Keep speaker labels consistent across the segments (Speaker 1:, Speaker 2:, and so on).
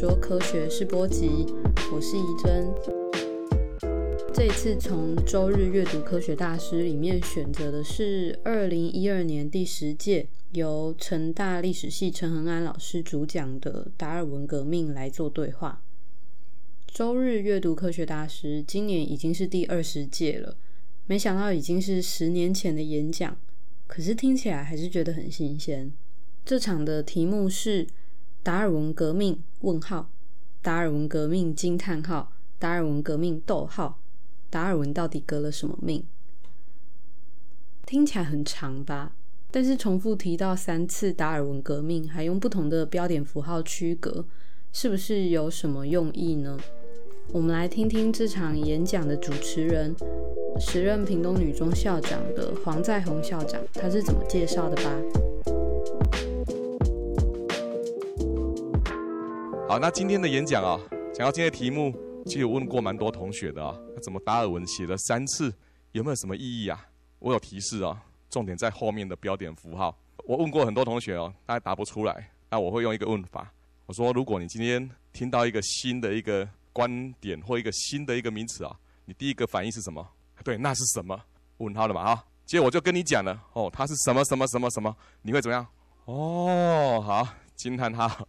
Speaker 1: 说科学是波及，我是怡珍。这一次从周日阅读科学大师里面选择的是二零一二年第十届由成大历史系陈恒安老师主讲的达尔文革命来做对话。周日阅读科学大师今年已经是第二十届了，没想到已经是十年前的演讲，可是听起来还是觉得很新鲜。这场的题目是达尔文革命？问号，达尔文革命？惊叹号，达尔文革命？逗号。达尔文到底革了什么命？听起来很长吧？但是重复提到三次达尔文革命，还用不同的标点符号区隔，是不是有什么用意呢？我们来听听这场演讲的主持人，时任屏东女中校长的黄在宏校长，他是怎么介绍的吧？
Speaker 2: 好，那今天的演讲啊，讲到今天题目。其实有问过蛮多同学的啊，怎么达尔文写了三次，有没有什么意义啊？我有提示啊，重点在后面的标点符号。我问过很多同学哦，大家答不出来。那我会用一个问法，我说：如果你今天听到一个新的一个观点或一个新的一个名词啊，你第一个反应是什么？对，那是什么？问号了嘛啊？其实我就跟你讲了哦，它是什么什么什么什么？你会怎么样？哦，好，惊叹号。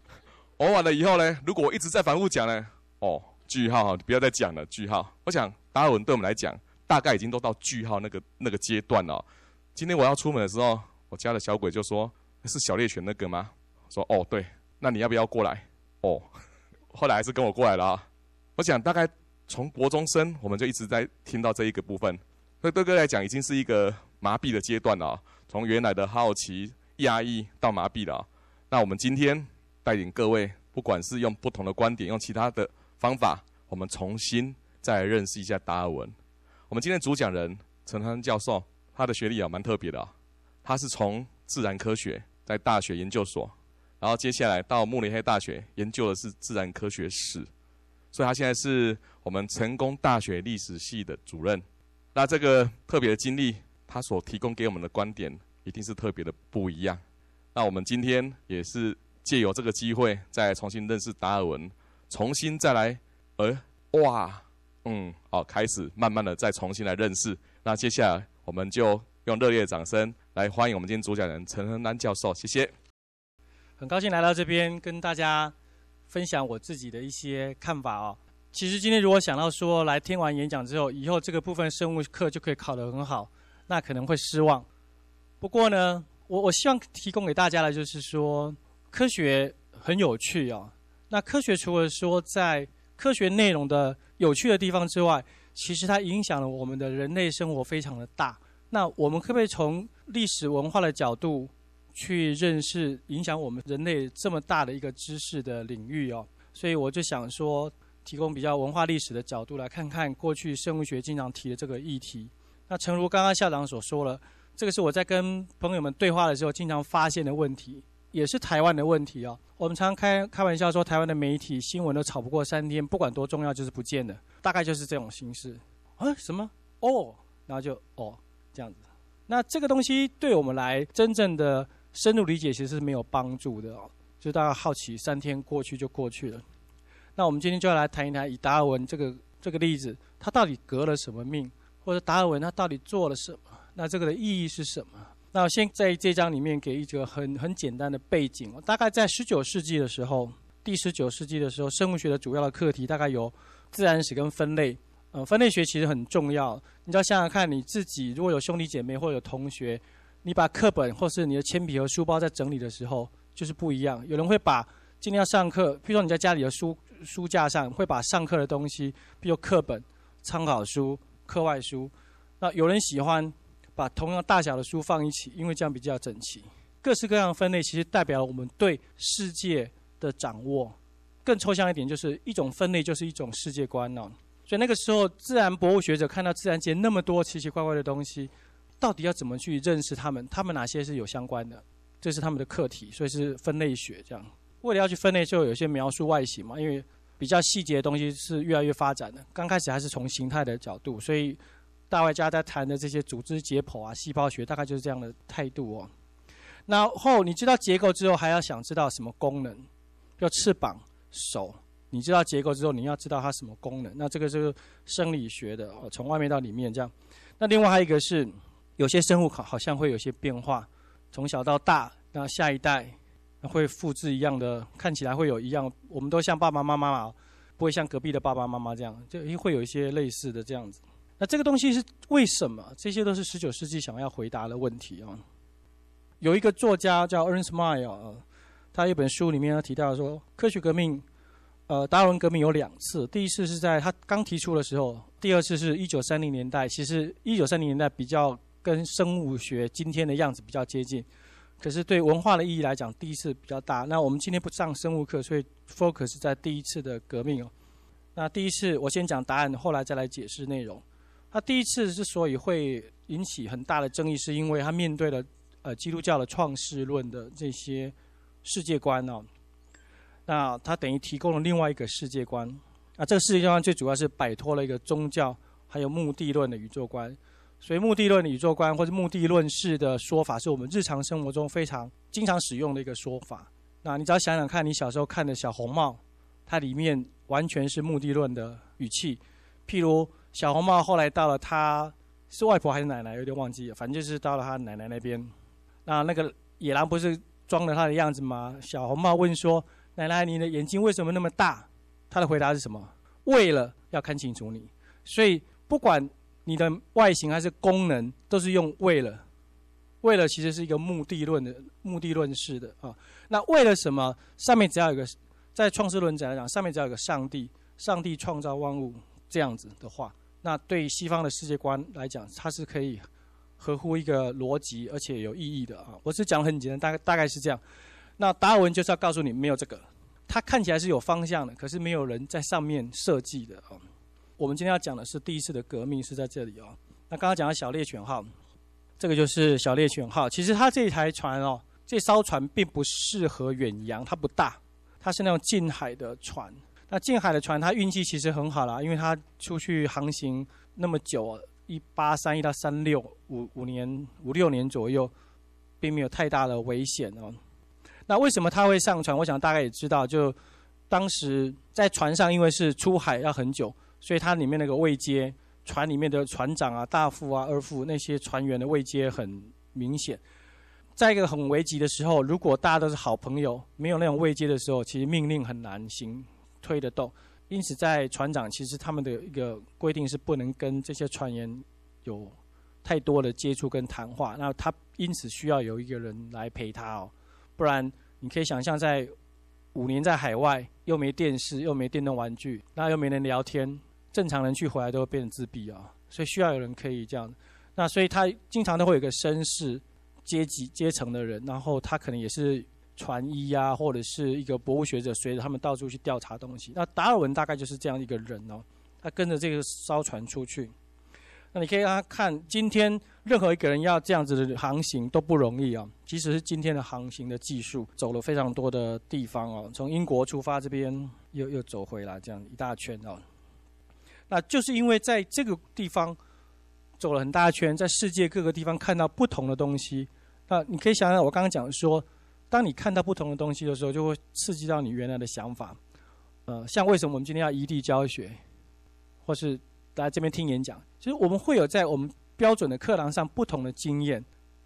Speaker 2: 我完了以后呢，如果我一直在反复讲呢，哦。句号哈，不要再讲了。句号，我想达尔文对我们来讲，大概已经都到句号那个那个阶段了。今天我要出门的时候，我家的小鬼就说：“是小猎犬那个吗？”说：“哦，对，那你要不要过来？”哦，后来还是跟我过来了啊。我想大概从国中生，我们就一直在听到这一个部分。对哥哥来讲，已经是一个麻痹的阶段了。从原来的好奇、压抑到麻痹了。那我们今天带领各位，不管是用不同的观点，用其他的。方法，我们重新再认识一下达尔文。我们今天主讲人陈亨教授，他的学历啊蛮特别的啊，他是从自然科学在大学研究所，然后接下来到慕尼黑大学研究的是自然科学史，所以他现在是我们成功大学历史系的主任。那这个特别的经历，他所提供给我们的观点一定是特别的不一样。那我们今天也是借由这个机会，再重新认识达尔文。重新再来，呃，哇，嗯，好，开始慢慢的再重新来认识。那接下来我们就用热烈的掌声来欢迎我们今天主讲人陈恒南教授，谢谢。
Speaker 3: 很高兴来到这边跟大家分享我自己的一些看法哦。其实今天如果想到说来听完演讲之后，以后这个部分生物课就可以考得很好，那可能会失望。不过呢，我我希望提供给大家的就是说，科学很有趣哦。那科学除了说在科学内容的有趣的地方之外，其实它影响了我们的人类生活非常的大。那我们可不可以从历史文化的角度去认识影响我们人类这么大的一个知识的领域哦？所以我就想说，提供比较文化历史的角度来看看过去生物学经常提的这个议题。那诚如刚刚校长所说了，这个是我在跟朋友们对话的时候经常发现的问题。也是台湾的问题哦。我们常常开开玩笑说，台湾的媒体新闻都炒不过三天，不管多重要就是不见了，大概就是这种形式。啊，什么？哦，然后就哦这样子。那这个东西对我们来真正的深入理解，其实是没有帮助的哦。就大家好奇，三天过去就过去了。那我们今天就要来谈一谈以达尔文这个这个例子，他到底革了什么命，或者达尔文他到底做了什么？那这个的意义是什么？那先在这章里面给一个很很简单的背景。大概在十九世纪的时候，第十九世纪的时候，生物学的主要的课题大概有自然史跟分类。呃，分类学其实很重要。你要想想看，你自己如果有兄弟姐妹或者有同学，你把课本或是你的铅笔和书包在整理的时候，就是不一样。有人会把今天要上课，譬如说你在家里的书书架上会把上课的东西，比如课本、参考书、课外书。那有人喜欢。把同样大小的书放一起，因为这样比较整齐。各式各样的分类其实代表了我们对世界的掌握。更抽象一点，就是一种分类就是一种世界观呢。所以那个时候，自然博物学者看到自然界那么多奇奇怪怪的东西，到底要怎么去认识它们？它们哪些是有相关的？这是他们的课题，所以是分类学这样。为了要去分类，就有些描述外形嘛，因为比较细节的东西是越来越发展的。刚开始还是从形态的角度，所以。大外家在谈的这些组织解剖啊、细胞学，大概就是这样的态度哦。然后你知道结构之后，还要想知道什么功能，比如翅膀、手。你知道结构之后，你要知道它什么功能。那这个是生理学的哦，从外面到里面这样。那另外还有一个是，有些生物好好像会有些变化，从小到大，那下一代会复制一样的，看起来会有一样，我们都像爸爸妈妈嘛，不会像隔壁的爸爸妈妈这样，就会有一些类似的这样子。那这个东西是为什么？这些都是十九世纪想要回答的问题啊。有一个作家叫 Ernst Mayr，他一本书里面他提到说，科学革命。呃，达尔文革命有两次，第一次是在他刚提出的时候，第二次是一九三零年代。其实一九三零年代比较跟生物学今天的样子比较接近，可是对文化的意义来讲，第一次比较大。那我们今天不上生物课，所以 focus 在第一次的革命哦。那第一次我先讲答案，后来再来解释内容。他第一次之所以会引起很大的争议，是因为他面对了呃基督教的创世论的这些世界观哦。那他等于提供了另外一个世界观，啊，这个世界观最主要是摆脱了一个宗教还有目的论的宇宙观，所以目的论的宇宙观或者目的论式的说法，是我们日常生活中非常经常使用的一个说法。那你只要想想看，你小时候看的小红帽，它里面完全是目的论的语气。譬如小红帽后来到了他是外婆还是奶奶，有点忘记了，反正就是到了他奶奶那边。那那个野狼不是装了他的样子吗？小红帽问说。奶奶，你的眼睛为什么那么大？他的回答是什么？为了要看清楚你，所以不管你的外形还是功能，都是用为了。为了其实是一个目的论的目的论式的啊。那为了什么？上面只要有个，在创世论讲来讲，上面只要有个上帝，上帝创造万物这样子的话，那对西方的世界观来讲，它是可以合乎一个逻辑而且有意义的啊。我是讲很简单，大概大概是这样。那达尔文就是要告诉你，没有这个，它看起来是有方向的，可是没有人在上面设计的啊。我们今天要讲的是第一次的革命是在这里哦。那刚刚讲的小猎犬号，这个就是小猎犬号。其实它这一台船哦，这艘船并不适合远洋，它不大，它是那种近海的船。那近海的船，它运气其实很好啦，因为它出去航行那么久，一八三一到三六五五年五六年左右，并没有太大的危险哦。那为什么他会上船？我想大概也知道，就当时在船上，因为是出海要很久，所以它里面那个位阶，船里面的船长啊、大副啊、二副那些船员的位阶很明显。在一个很危急的时候，如果大家都是好朋友，没有那种位阶的时候，其实命令很难行推得动。因此，在船长其实他们的一个规定是不能跟这些船员有太多的接触跟谈话。那他因此需要有一个人来陪他哦。不然，你可以想象，在五年在海外，又没电视，又没电动玩具，那又没人聊天，正常人去回来都会变成自闭啊。所以需要有人可以这样。那所以他经常都会有一个绅士阶级阶层的人，然后他可能也是船医啊，或者是一个博物学者，随着他们到处去调查东西。那达尔文大概就是这样一个人哦，他跟着这个艘船出去。那你可以让他看，今天任何一个人要这样子的航行都不容易啊。即使是今天的航行的技术，走了非常多的地方哦，从英国出发这边又又走回来，这样一大圈哦。那就是因为在这个地方走了很大圈，在世界各个地方看到不同的东西。那你可以想想，我刚刚讲说，当你看到不同的东西的时候，就会刺激到你原来的想法。呃，像为什么我们今天要异地教学，或是？来这边听演讲，其实我们会有在我们标准的课堂上不同的经验，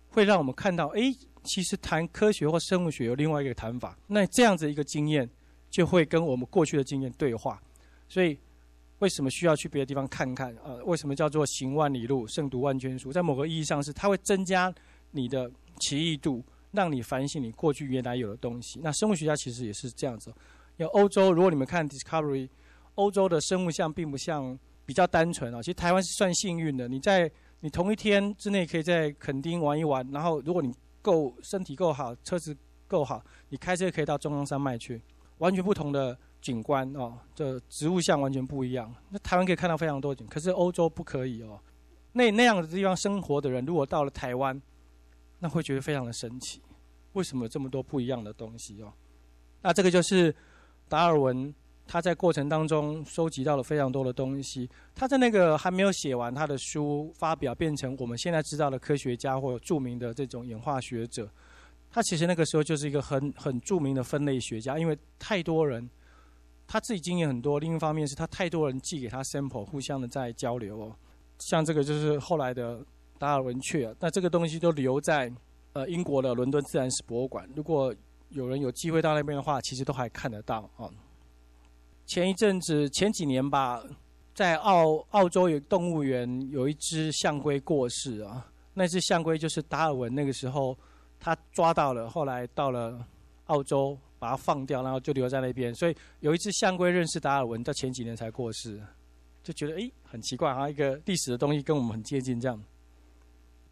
Speaker 3: 会让我们看到，哎，其实谈科学或生物学有另外一个谈法。那这样子一个经验，就会跟我们过去的经验对话。所以，为什么需要去别的地方看看？呃，为什么叫做行万里路，胜读万卷书？在某个意义上是，它会增加你的奇异度，让你反省你过去原来有的东西。那生物学家其实也是这样子。有欧洲，如果你们看 Discovery，欧洲的生物像并不像。比较单纯啊，其实台湾是算幸运的。你在你同一天之内可以在垦丁玩一玩，然后如果你够身体够好，车子够好，你开车可以到中央山脉去，完全不同的景观哦，这植物像完全不一样。那台湾可以看到非常多景，可是欧洲不可以哦。那那样的地方生活的人，如果到了台湾，那会觉得非常的神奇。为什么这么多不一样的东西哦？那这个就是达尔文。他在过程当中收集到了非常多的东西。他在那个还没有写完他的书发表，变成我们现在知道的科学家或著名的这种演化学者。他其实那个时候就是一个很很著名的分类学家，因为太多人他自己经验很多，另一方面是他太多人寄给他 sample，互相的在交流哦。像这个就是后来的达尔文雀，那这个东西都留在呃英国的伦敦自然史博物馆。如果有人有机会到那边的话，其实都还看得到哦。前一阵子前几年吧，在澳澳洲有动物园有一只象龟过世啊，那只象龟就是达尔文那个时候他抓到了，后来到了澳洲。把它放掉，然后就留在那边。所以有一只象龟认识达尔文，到前几年才过世，就觉得诶很奇怪哈，一个历史的东西跟我们很接近这样。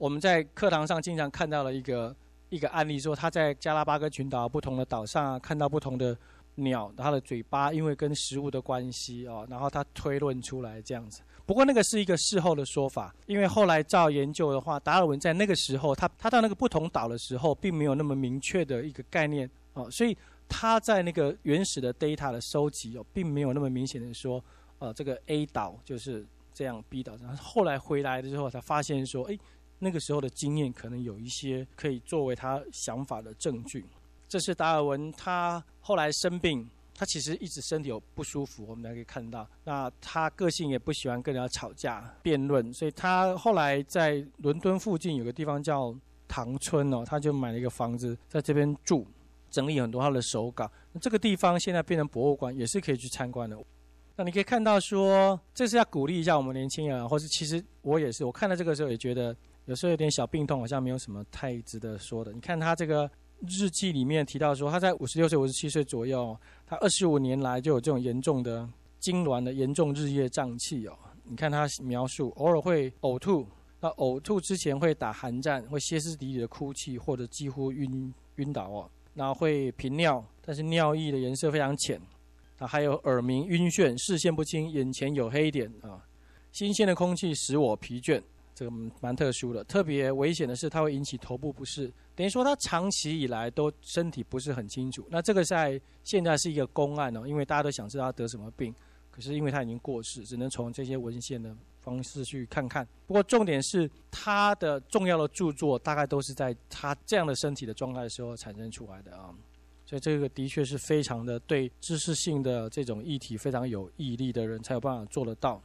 Speaker 3: 我们在课堂上经常看到了一个一个案例，说他在加拉巴哥群岛不同的岛上啊，看到不同的鸟，它的嘴巴因为跟食物的关系哦，然后他推论出来这样子。不过那个是一个事后的说法，因为后来照研究的话，达尔文在那个时候，他他到那个不同岛的时候，并没有那么明确的一个概念哦，所以。他在那个原始的 data 的收集哦，并没有那么明显的说，呃，这个 A 岛就是这样，B 岛。然后后来回来的时候，才发现说，哎，那个时候的经验可能有一些可以作为他想法的证据。这是达尔文，他后来生病，他其实一直身体有不舒服，我们可以看到。那他个性也不喜欢跟人家吵架、辩论，所以他后来在伦敦附近有个地方叫唐村哦，他就买了一个房子在这边住。整理很多他的手稿，那这个地方现在变成博物馆，也是可以去参观的。那你可以看到说，这是要鼓励一下我们年轻人，或是其实我也是，我看到这个时候也觉得，有时候有点小病痛，好像没有什么太值得说的。你看他这个日记里面提到说，他在五十六岁、五十七岁左右，他二十五年来就有这种严重的痉挛的严重日夜胀气哦。你看他描述，偶尔会呕吐，那呕吐之前会打寒战，会歇斯底里的哭泣，或者几乎晕晕倒哦。那会频尿，但是尿液的颜色非常浅。啊，还有耳鸣、晕眩、视线不清、眼前有黑点啊。新鲜的空气使我疲倦，这个蛮特殊的。特别危险的是，它会引起头部不适，等于说他长期以来都身体不是很清楚。那这个在现在是一个公案哦，因为大家都想知道他得什么病，可是因为他已经过世，只能从这些文献的。方式去看看，不过重点是他的重要的著作大概都是在他这样的身体的状态的时候产生出来的啊，所以这个的确是非常的对知识性的这种议题非常有毅力的人才有办法做得到。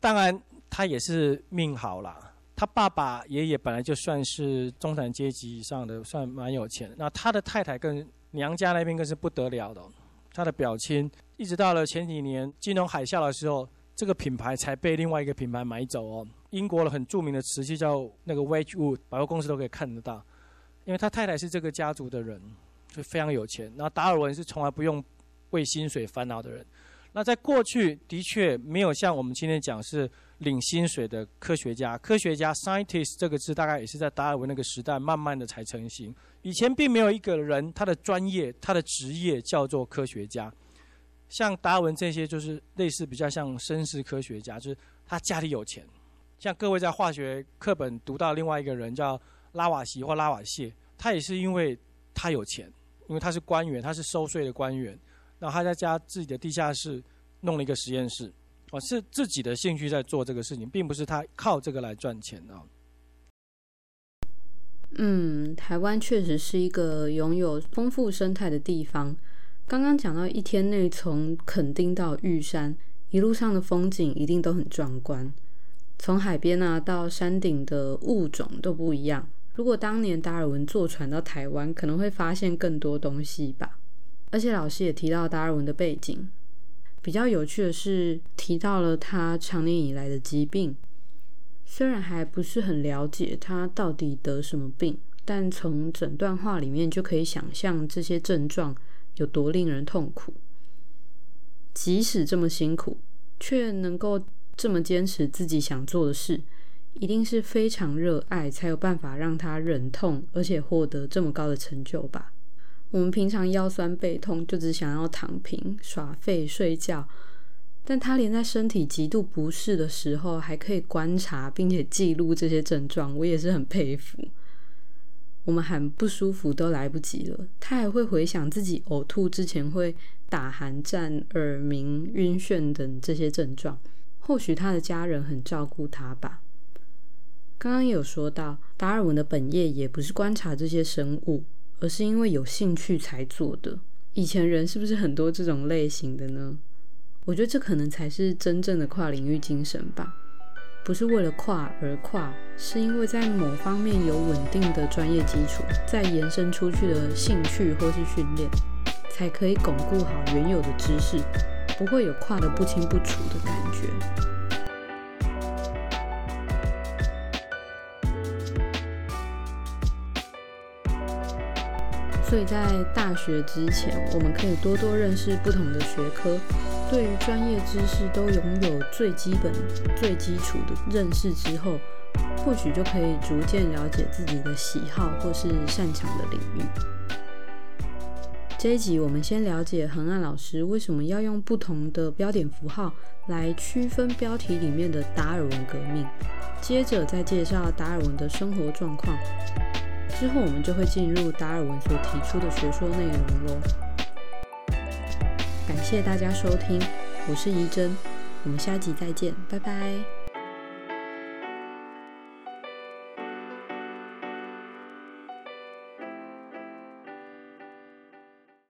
Speaker 3: 当然，他也是命好了，他爸爸爷爷本来就算是中产阶级以上的，算蛮有钱。那他的太太跟娘家那边更是不得了的，他的表亲一直到了前几年金融海啸的时候。这个品牌才被另外一个品牌买走哦。英国的很著名的瓷器叫那个 Wedgwood，百货公司都可以看得到。因为他太太是这个家族的人，就非常有钱。然后达尔文是从来不用为薪水烦恼的人。那在过去的确没有像我们今天讲是领薪水的科学家。科学家 scientist 这个字大概也是在达尔文那个时代慢慢的才成型。以前并没有一个人他的专业他的职业叫做科学家。像达尔文这些，就是类似比较像绅士科学家，就是他家里有钱。像各位在化学课本读到另外一个人叫拉瓦锡或拉瓦谢，他也是因为他有钱，因为他是官员，他是收税的官员，然后他在家自己的地下室弄了一个实验室，哦，是自己的兴趣在做这个事情，并不是他靠这个来赚钱的。
Speaker 1: 嗯，台湾确实是一个拥有丰富生态的地方。刚刚讲到一天内从垦丁到玉山，一路上的风景一定都很壮观。从海边啊到山顶的物种都不一样。如果当年达尔文坐船到台湾，可能会发现更多东西吧。而且老师也提到达尔文的背景，比较有趣的是提到了他长年以来的疾病。虽然还不是很了解他到底得什么病，但从整段话里面就可以想象这些症状。有多令人痛苦？即使这么辛苦，却能够这么坚持自己想做的事，一定是非常热爱，才有办法让他忍痛，而且获得这么高的成就吧。我们平常腰酸背痛，就只想要躺平、耍废、睡觉，但他连在身体极度不适的时候，还可以观察并且记录这些症状，我也是很佩服。我们喊不舒服都来不及了，他还会回想自己呕吐之前会打寒战、耳鸣、晕眩等这些症状。或许他的家人很照顾他吧。刚刚有说到，达尔文的本业也不是观察这些生物，而是因为有兴趣才做的。以前人是不是很多这种类型的呢？我觉得这可能才是真正的跨领域精神吧。不是为了跨而跨，是因为在某方面有稳定的专业基础，再延伸出去的兴趣或是训练，才可以巩固好原有的知识，不会有跨的不清不楚的感觉。所以在大学之前，我们可以多多认识不同的学科，对于专业知识都拥有最基本、最基础的认识之后，或许就可以逐渐了解自己的喜好或是擅长的领域。这一集我们先了解恒安老师为什么要用不同的标点符号来区分标题里面的达尔文革命，接着再介绍达尔文的生活状况。之后，我们就会进入达尔文所提出的学说内容喽。感谢大家收听，我是怡珍，我们下集再见，拜拜。